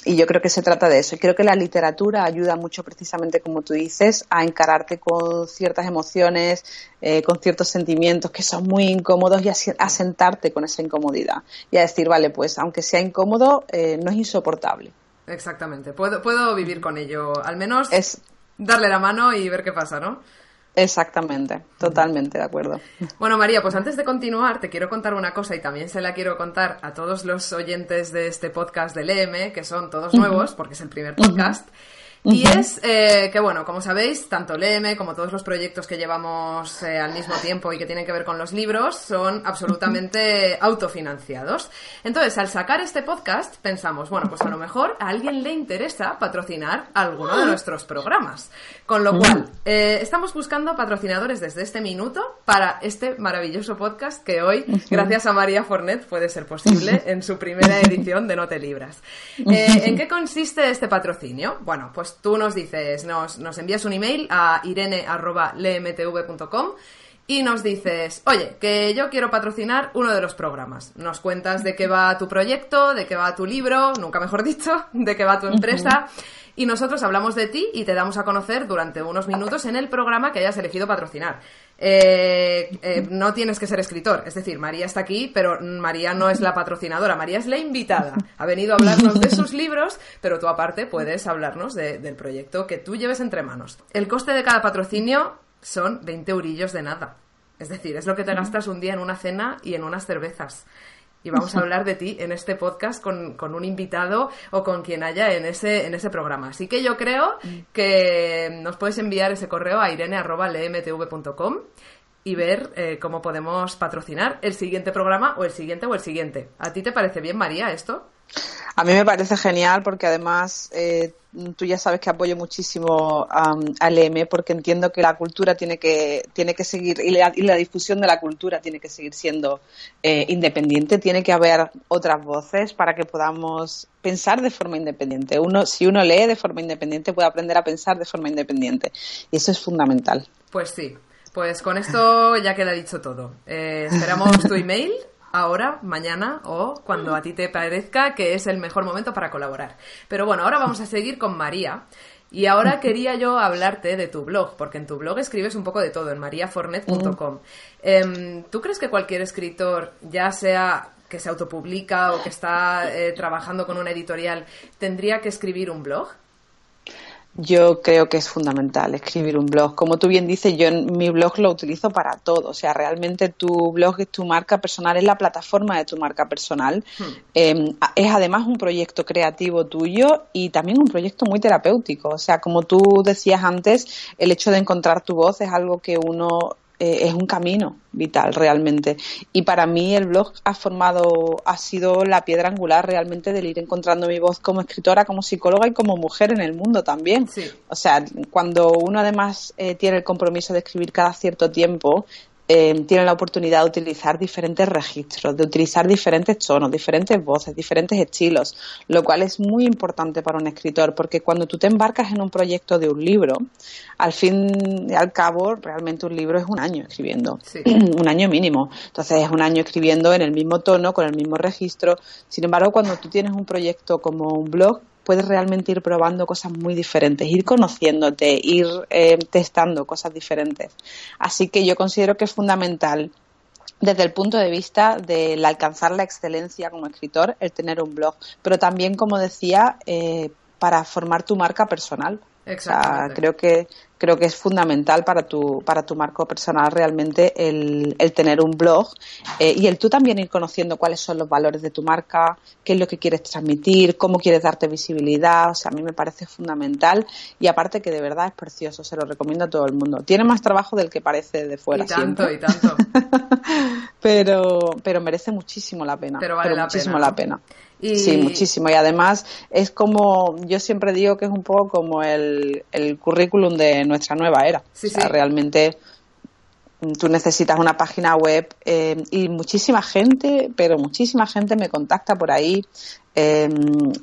y yo creo que se trata de eso. Y creo que la literatura ayuda mucho, precisamente como tú dices, a encararte con ciertas emociones, eh, con ciertos sentimientos que son muy incómodos y a, sentarte con esa incomodidad. Y a decir, vale, pues aunque sea incómodo, eh, no es insoportable. Exactamente. Puedo, puedo vivir con ello. Al menos Es darle la mano y ver qué pasa, ¿no? Exactamente, totalmente de acuerdo. Bueno, María, pues antes de continuar, te quiero contar una cosa y también se la quiero contar a todos los oyentes de este podcast del EM, que son todos nuevos, porque es el primer podcast. Y es eh, que, bueno, como sabéis, tanto el EM como todos los proyectos que llevamos eh, al mismo tiempo y que tienen que ver con los libros son absolutamente autofinanciados. Entonces, al sacar este podcast, pensamos, bueno, pues a lo mejor a alguien le interesa patrocinar alguno de nuestros programas. Con lo cual, eh, estamos buscando patrocinadores desde este minuto para este maravilloso podcast que hoy, gracias a María Fornet, puede ser posible en su primera edición de No te libras. (laughs) Eh, ¿En qué consiste este patrocinio? Bueno, pues tú nos dices, nos, nos envías un email a irene.lemtv.com y nos dices, oye, que yo quiero patrocinar uno de los programas. Nos cuentas de qué va tu proyecto, de qué va tu libro, nunca mejor dicho, (laughs) de qué va tu empresa. Y nosotros hablamos de ti y te damos a conocer durante unos minutos en el programa que hayas elegido patrocinar. Eh, eh, no tienes que ser escritor, es decir, María está aquí, pero María no es la patrocinadora, María es la invitada. Ha venido a hablarnos de sus libros, pero tú aparte puedes hablarnos de- del proyecto que tú lleves entre manos. El coste de cada patrocinio son 20 eurillos de nada. Es decir, es lo que te gastas un día en una cena y en unas cervezas. Y vamos a (laughs) hablar de ti en este podcast con, con un invitado o con quien haya en ese, en ese programa. Así que yo creo que nos puedes enviar ese correo a irene.lemtv.com y ver eh, cómo podemos patrocinar el siguiente programa o el siguiente o el siguiente. ¿A ti te parece bien, María, esto? A mí me parece genial porque además eh, tú ya sabes que apoyo muchísimo um, al EM porque entiendo que la cultura tiene que, tiene que seguir y la, y la difusión de la cultura tiene que seguir siendo eh, independiente, tiene que haber otras voces para que podamos pensar de forma independiente. Uno, si uno lee de forma independiente, puede aprender a pensar de forma independiente y eso es fundamental. Pues sí, pues con esto ya queda dicho todo. Eh, esperamos tu email ahora, mañana o cuando a ti te parezca que es el mejor momento para colaborar. Pero bueno, ahora vamos a seguir con María. Y ahora (laughs) quería yo hablarte de tu blog, porque en tu blog escribes un poco de todo, en mariafornet.com. Em, ¿Tú crees que cualquier escritor, ya sea que se autopublica o que está eh, trabajando con una editorial, tendría que escribir un blog? Yo creo que es fundamental escribir un blog. Como tú bien dices, yo en mi blog lo utilizo para todo. O sea, realmente tu blog es tu marca personal, es la plataforma de tu marca personal. Eh, es además un proyecto creativo tuyo y también un proyecto muy terapéutico. O sea, como tú decías antes, el hecho de encontrar tu voz es algo que uno eh, es un camino vital realmente. Y para mí el blog ha formado, ha sido la piedra angular realmente del ir encontrando mi voz como escritora, como psicóloga y como mujer en el mundo también. Sí. O sea, cuando uno además eh, tiene el compromiso de escribir cada cierto tiempo, eh, tiene la oportunidad de utilizar diferentes registros, de utilizar diferentes tonos, diferentes voces, diferentes estilos, lo cual es muy importante para un escritor, porque cuando tú te embarcas en un proyecto de un libro, al fin y al cabo, realmente un libro es un año escribiendo, Sí. (clears throat) un año mínimo. Entonces es un año escribiendo en el mismo tono, con el mismo registro. Sin embargo, cuando tú tienes un proyecto como un blog, puedes realmente ir probando cosas muy diferentes, ir conociéndote, ir eh, testando cosas diferentes. Así que yo considero que es fundamental desde el punto de vista del alcanzar la excelencia como escritor, el tener un blog, pero también, como decía, eh, para formar tu marca personal. O sea, creo que creo que es fundamental para tu para tu marco personal realmente el, el tener un blog eh, y el tú también ir conociendo cuáles son los valores de tu marca, qué es lo que quieres transmitir, cómo quieres darte visibilidad. O sea, a mí me parece fundamental y aparte que de verdad es precioso, se lo recomiendo a todo el mundo. Tiene más trabajo del que parece de fuera y tanto, siempre, y tanto. (laughs) pero pero merece muchísimo la pena. Pero vale la muchísimo pena, ¿no? la pena. Y- Sí, muchísimo. Y además es como, yo siempre digo que es un poco como el, el currículum de nuestra nueva era. Sí, o sea, sí. realmente mm, tú necesitas una página web eh, y muchísima gente, pero muchísima gente me contacta por ahí. eh,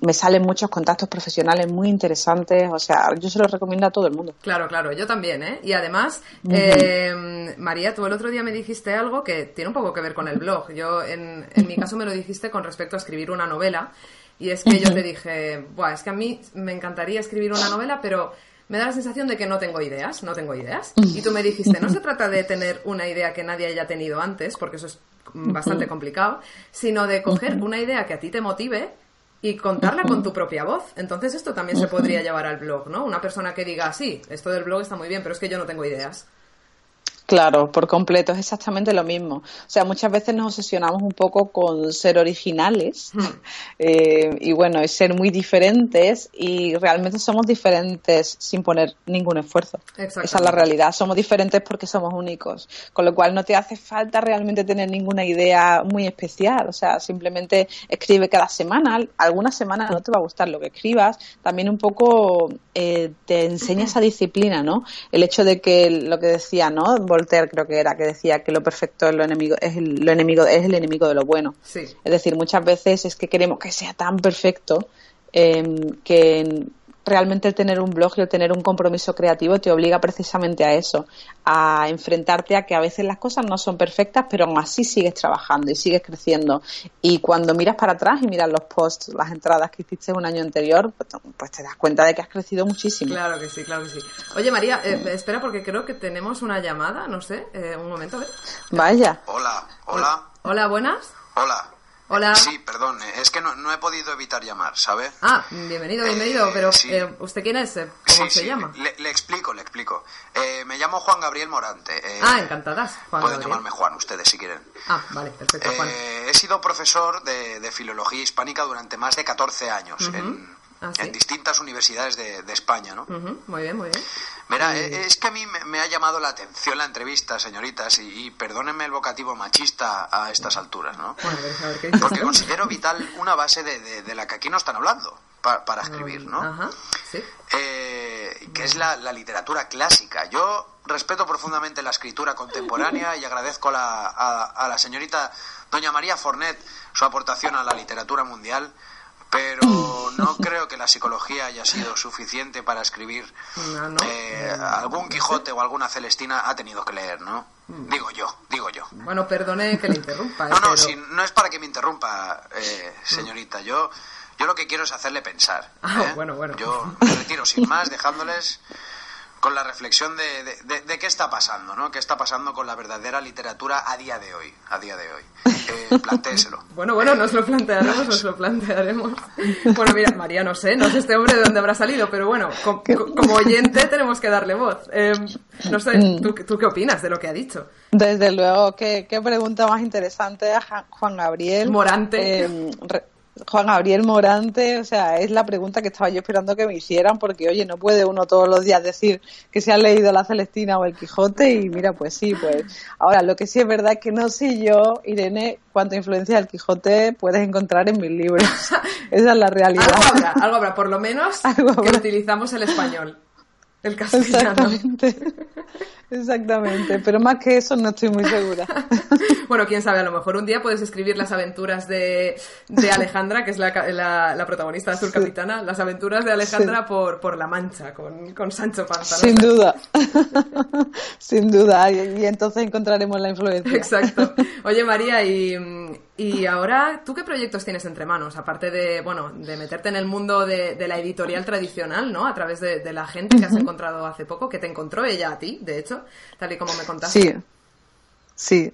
me salen muchos contactos profesionales muy interesantes. O sea, yo se los recomiendo a todo el mundo. Claro, claro, yo también, ¿eh? Y además, eh, María, tú el otro día me dijiste algo que tiene un poco que ver con el blog. Yo, en, en mi caso, me lo dijiste con respecto a escribir una novela. Y es que yo te dije, Buah, es que a mí me encantaría escribir una novela, pero me da la sensación de que no tengo ideas, no tengo ideas. Y tú me dijiste, no se (laughs) trata de tener una idea que nadie haya tenido antes, porque eso es mm, bastante complicado, sino de coger una idea que a ti te motive y contarla con tu propia voz. Entonces esto también se podría llevar al blog, ¿no? Una persona que diga, sí, esto del blog está muy bien, pero es que yo no tengo ideas. Claro, por completo, es exactamente lo mismo. O sea, muchas veces nos obsesionamos un poco con ser originales (laughs) eh, y bueno, es ser muy diferentes y realmente somos diferentes sin poner ningún esfuerzo. Esa es la realidad, somos diferentes porque somos únicos, con lo cual no te hace falta realmente tener ninguna idea muy especial, o sea, simplemente escribe cada semana, algunas semanas no te va a gustar lo que escribas, también un poco eh, te enseña esa disciplina, ¿no? El hecho de que lo que decía, ¿no? Voltaire creo que era, que decía que lo perfecto es lo enemigo, es el, lo enemigo, es el enemigo de lo bueno. Sí. Es decir, muchas veces es que queremos que sea tan perfecto eh, que realmente el tener un blog y el tener un compromiso creativo te obliga precisamente a eso, a enfrentarte a que a veces las cosas no son perfectas, pero aún así sigues trabajando y sigues creciendo. Y cuando miras para atrás y miras los posts, las entradas que hiciste un año anterior, pues, pues te das cuenta de que has crecido muchísimo. Claro que sí, claro que sí. Oye, María, eh, espera porque creo que tenemos una llamada, no sé, eh, un momento, a ver. Vaya. Hola, hola, Hola, buenas. hola. Hola. Sí, perdón, eh, es que no, no he podido evitar llamar, ¿sabe? Ah, bienvenido, bienvenido, Eh, pero sí. eh, ¿usted quién es? Eh, ¿Cómo Sí, se sí, llama? Le, le explico, le explico. Eh, me llamo Juan Gabriel Morante. eh, Ah, encantadas, Juan Pueden Gabriel. llamarme Juan ustedes si quieren. Ah, vale, perfecto, Juan. Eh, he sido profesor de, de filología hispánica durante más de 14 años en, Ah, sí. en distintas universidades de, de España, ¿no? Ujú, muy bien, muy bien. Verá, eh, es que a mí me, me ha llamado la atención la entrevista, señoritas, y, y perdónenme el vocativo machista a estas alturas, ¿no? Bueno, a ver, ¿qué dices Porque tú? considero vital una base de, de- de la que aquí no están hablando pa- para escribir, ¿no? Ajá, sí. eh, que es la, la literatura clásica. Yo respeto profundamente la escritura contemporánea y agradezco a la, a, a la señorita doña María Fornet su aportación a la literatura mundial, pero no creo que la psicología haya sido suficiente para escribir No, no. eh, algún Quijote o alguna Celestina ha tenido que leer, ¿no? Digo yo, digo yo. Bueno, perdone que le interrumpa. eh, No, no, pero- si no es para que me interrumpa, eh, señorita. Yo, yo lo que quiero es hacerle pensar. Ah, ¿eh? bueno, bueno. Yo me retiro sin más, dejándoles con la reflexión de, de- de- de qué está pasando, ¿no? ¿Qué está pasando con la verdadera literatura a día de hoy? A día de hoy. Eh, plantéeselo. (laughs) Bueno, bueno, nos lo plantearemos, nos lo plantearemos. Bueno, mira, María, no sé, no sé este hombre de dónde habrá salido, pero bueno, co- co- como oyente tenemos que darle voz. Eh, no sé, ¿tú, ¿tú qué opinas de lo que ha dicho? Desde luego, qué, qué pregunta más interesante a Juan Gabriel. Morante. Eh, re- Juan Gabriel Morante, o sea, es la pregunta que estaba yo esperando que me hicieran, porque oye, no puede uno todos los días decir que se ha leído la Celestina o el Quijote, y mira, pues sí, pues. Ahora, lo que sí es verdad es que no sé yo, Irene, cuánta influencia del Quijote puedes encontrar en mis libros. (laughs) Esa es la realidad. Algo habrá, algo habrá, por lo menos (laughs) que utilizamos el español, el castellano. Exactamente. (laughs) Exactamente. Pero más que eso no estoy muy segura. (laughs) Bueno, quién sabe, a lo mejor un día puedes escribir las aventuras de, de Alejandra, que es la, la- la protagonista de Azul Sí. Capitana, las aventuras de Alejandra por, por La Mancha, con, con Sancho Panza. Sin duda. (laughs) Sin duda. Y, y entonces encontraremos la influencia. Exacto. Oye, María, y, y ahora, ¿tú qué proyectos tienes entre manos? Aparte de, bueno, de meterte en el mundo de, de la editorial tradicional, ¿no? A través de, de la gente que has encontrado hace poco, que te encontró ella a ti, de hecho, tal y como me contaste. Sí. Sí,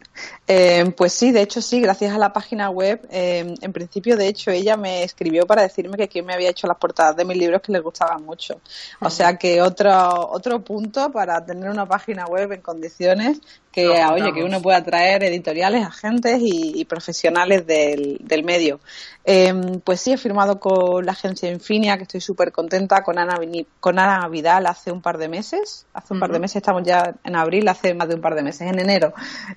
Eh, pues sí, de hecho sí, gracias a la página web. eh, en principio, de hecho, ella me escribió para decirme que quién me había hecho las portadas de mis libros que les gustaban mucho. O sea que otro otro punto para tener una página web en condiciones que, oye, que uno pueda atraer editoriales, agentes y, y profesionales del, del medio. Eh, pues sí, he firmado con la agencia Infinia, que estoy súper contenta, con Ana, con Ana Vidal hace un par de meses. Hace un par de meses, estamos ya en abril, hace más de un par de meses, en enero.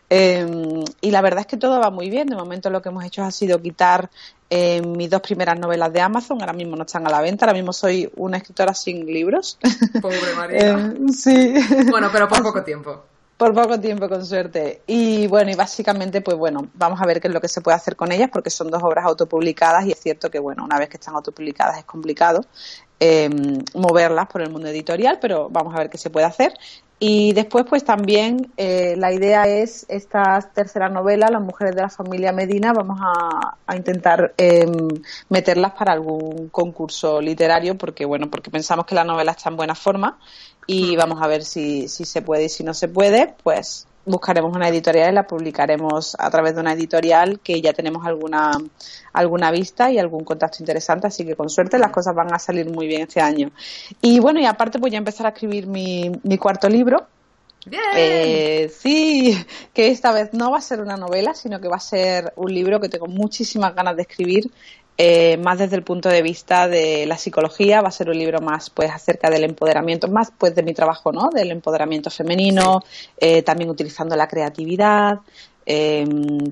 Eh, y la verdad es que todo va muy bien. De momento lo que hemos hecho ha sido quitar eh, mis dos primeras novelas de Amazon. Ahora mismo no están a la venta. Ahora mismo soy una escritora sin libros. Pobre María. (laughs) Sí. Bueno, pero por (laughs) poco tiempo. Por poco tiempo, con suerte. Y bueno, y básicamente, pues bueno, vamos a ver qué es lo que se puede hacer con ellas, porque son dos obras autopublicadas y es cierto que, bueno, una vez que están autopublicadas es complicado eh, moverlas por el mundo editorial, pero vamos a ver qué se puede hacer. Y después, pues también eh, la idea es esta tercera novela, Las mujeres de la familia Medina, vamos a, a intentar eh, meterlas para algún concurso literario, porque bueno, porque pensamos que la novela está en buena forma y vamos a ver si, si se puede y si no se puede, pues buscaremos una editorial y la publicaremos a través de una editorial que ya tenemos alguna alguna vista y algún contacto interesante, así que con suerte las cosas van a salir muy bien este año. Y bueno, y aparte voy a empezar a escribir mi, mi cuarto libro, ¡Bien! eh, sí, que esta vez no va a ser una novela, sino que va a ser un libro que tengo muchísimas ganas de escribir, eh, más desde el punto de vista de la psicología. Va a ser un libro más, pues, acerca del empoderamiento, más, pues, de mi trabajo, ¿no? Del empoderamiento femenino, eh, también utilizando la creatividad. Eh,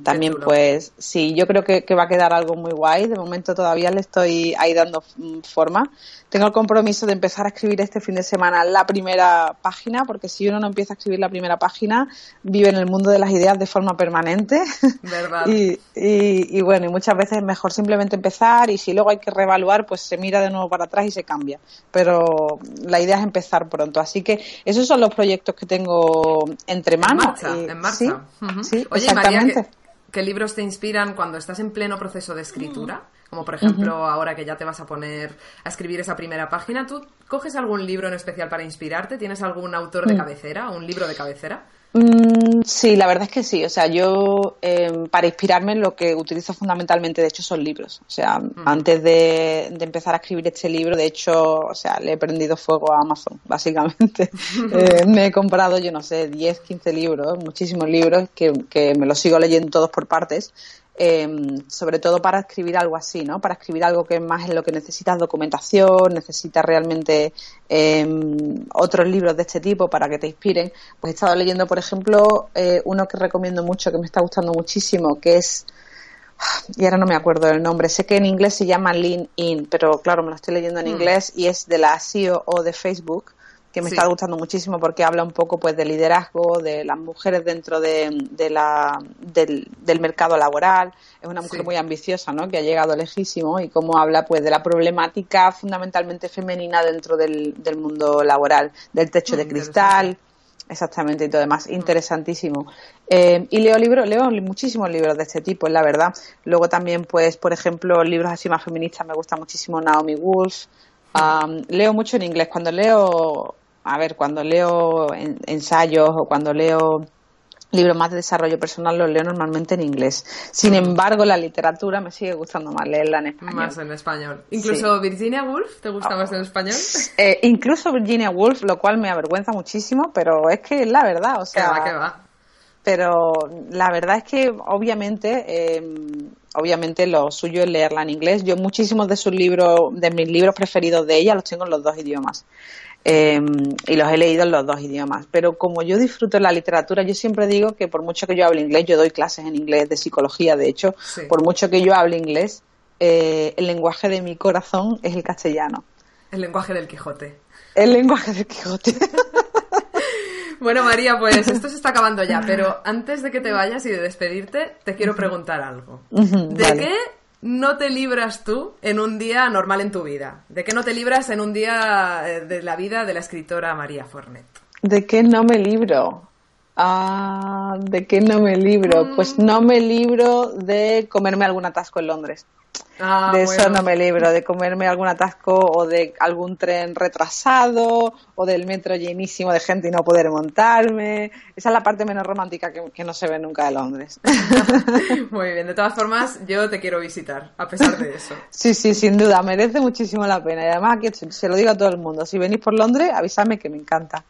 también, pues, sí, yo creo que, que va a quedar algo muy guay. De momento todavía le estoy ahí dando mm, forma. Tengo el compromiso de empezar a escribir este fin de semana la primera página, porque si uno no empieza a escribir la primera página, vive en el mundo de las ideas de forma permanente. (laughs) ¿Verdad? y, y, y bueno, y muchas veces es mejor simplemente empezar y si luego hay que reevaluar, pues se mira de nuevo para atrás y se cambia. Pero la idea es empezar pronto. Así que esos son los proyectos que tengo entre En manos. marcha, Y- en marcha. Sí, Ujú. sí, Oye, María, exactamente. ¿qué, qué libros te inspiran cuando estás en pleno proceso de escritura? Como por ejemplo, ahora que ya te vas a poner a escribir esa primera página, ¿tú coges algún libro en especial para inspirarte? ¿Tienes algún autor de cabecera, un libro de cabecera? Mm, sí, la verdad es que sí. O sea, yo eh, para inspirarme lo que utilizo fundamentalmente, de hecho, son libros. O sea, antes de, de empezar a escribir este libro, de hecho, o sea, le he prendido fuego a Amazon, (laughs) básicamente. (laughs) Eh, me he comprado, yo no sé, 10, 15 libros, muchísimos libros que, que me los sigo leyendo todos por partes. Eh, sobre todo para escribir algo así, ¿no? Para escribir algo que más es lo que necesitas documentación, necesitas realmente eh, otros libros de este tipo para que te inspiren. Pues he estado leyendo, por ejemplo, eh, uno que recomiendo mucho, que me está gustando muchísimo, que es y ahora no me acuerdo del nombre. Sé que en inglés se llama Lean In, pero claro, me lo estoy leyendo en Mm. inglés y es de la CEO de Facebook, que me Sí. está gustando muchísimo porque habla un poco pues de liderazgo, de las mujeres dentro de, de la, del, del mercado laboral. Es una mujer Sí. muy ambiciosa, ¿no? Que ha llegado lejísimo y cómo habla pues de la problemática fundamentalmente femenina dentro del, del mundo laboral, del techo Mm, de cristal. Exactamente, y todo demás. Interesantísimo. Eh, y leo libros, leo muchísimos libros de este tipo, la verdad. Luego también, pues, por ejemplo, libros así más feministas, me gusta muchísimo Naomi Wolf. Leo mucho en inglés. Cuando leo, a ver, cuando leo en- ensayos o cuando leo libros más de desarrollo personal, los leo normalmente en inglés. Sin embargo, la literatura me sigue gustando más leerla en español. Más en español. Incluso Virginia Woolf, ¿te gusta más en español? Eh, incluso Virginia Woolf, lo cual me avergüenza muchísimo, pero es que es la verdad, o Que sea, va, que va. pero la verdad es que obviamente eh, obviamente lo suyo es leerla en inglés yo muchísimos de sus libros de mis libros preferidos de ella los tengo en los dos idiomas Eh, y los he leído en los dos idiomas pero como yo disfruto la literatura yo siempre digo que por mucho que yo hable inglés yo doy clases en inglés de psicología de hecho Sí. por mucho que yo hable inglés eh, el lenguaje de mi corazón es el castellano El lenguaje del Quijote. el lenguaje del Quijote (laughs) Bueno, María, pues esto se está acabando ya, pero antes de que te vayas y de despedirte, te quiero preguntar algo. ¿De vale. qué no te libras tú en un día normal en tu vida? ¿De qué no te libras en un día eh, de la vida de la escritora María Fornet? ¿De qué no me libro? Ah, ¿de qué no me libro? Mm. Pues no me libro de comerme algún atasco en Londres. Ah, de eso no me libro, de comerme algún atasco o de algún tren retrasado o del metro llenísimo de gente y no poder montarme. Esa es la parte menos romántica que, que no se ve nunca de Londres. (laughs) Muy bien, de todas formas, yo te quiero visitar, a pesar de eso. (laughs) sí, sí, sin duda, merece muchísimo la pena. Y además aquí se- se lo digo a todo el mundo, si venís por Londres, avísame que me encanta.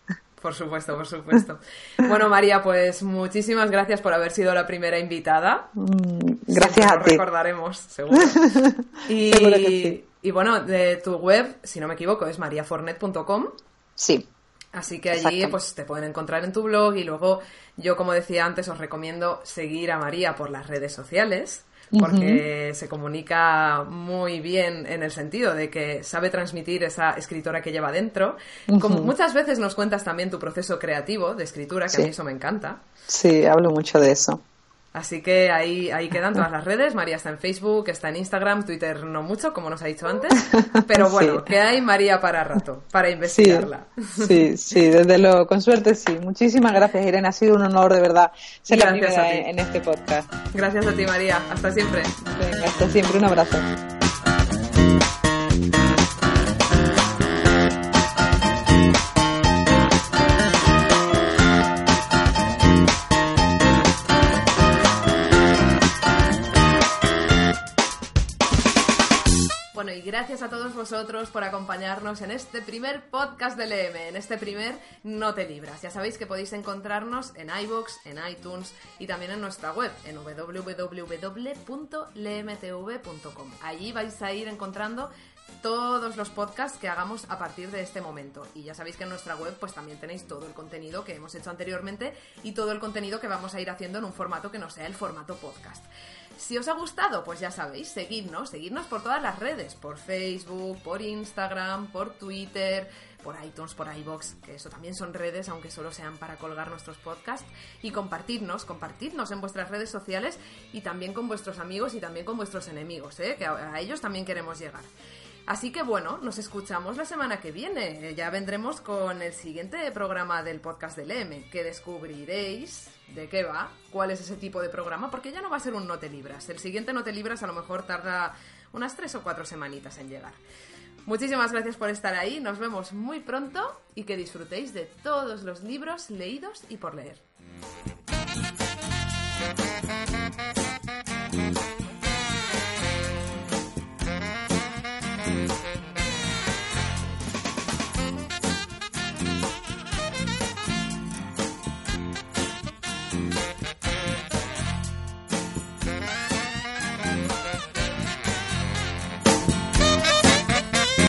Por supuesto, por supuesto. (laughs) Bueno, María, pues muchísimas gracias por haber sido la primera invitada. Mm, Gracias a ti. recordaremos, seguro. (laughs) Y, Seguro que sí. y bueno, de tu web, si no me equivoco, es mariafornet.com. Sí, Así que allí pues te pueden encontrar en tu blog y luego yo como decía antes os recomiendo seguir a María por las redes sociales porque se comunica muy bien en el sentido de que sabe transmitir esa escritora que lleva dentro. Como muchas veces nos cuentas también tu proceso creativo de escritura, que a mí eso me encanta. sí, hablo mucho de eso. Así que ahí, ahí quedan todas las redes. María está en Facebook, está en Instagram, Twitter no mucho, como nos ha dicho antes. Pero (laughs) bueno, Sí. que hay María para rato, para investigarla. Sí, sí, desde luego, con suerte sí. Muchísimas gracias, Irene. Ha sido un honor de verdad ser la Gracias primera a ti. en, en este podcast. Gracias a ti, María. Hasta siempre. Venga, hasta siempre, un abrazo. Y gracias a todos vosotros por acompañarnos en este primer podcast del EM, en este primer No te libras. Ya sabéis que podéis encontrarnos en iVoox, en iTunes y también en nuestra web, en www.lemtv.com. Allí vais a ir encontrando todos los podcasts que hagamos a partir de este momento. Y ya sabéis que en nuestra web pues también tenéis todo el contenido que hemos hecho anteriormente y todo el contenido que vamos a ir haciendo en un formato que no sea el formato podcast. Si os ha gustado, pues ya sabéis, seguidnos, seguidnos por todas las redes, por Facebook, por Instagram, por Twitter, por iTunes, por iBox, que eso también son redes, aunque solo sean para colgar nuestros podcasts, y compartidnos, compartidnos en vuestras redes sociales y también con vuestros amigos y también con vuestros enemigos, ¿eh? que a ellos también queremos llegar. Así que bueno, nos escuchamos la semana que viene. Ya vendremos con el siguiente programa del podcast del M, que descubriréis de qué va, cuál es ese tipo de programa, porque ya no va a ser un No te libras. El siguiente No te libras a lo mejor tarda unas tres o cuatro semanitas en llegar. Muchísimas gracias por estar ahí, nos vemos muy pronto y que disfrutéis de todos los libros leídos y por leer.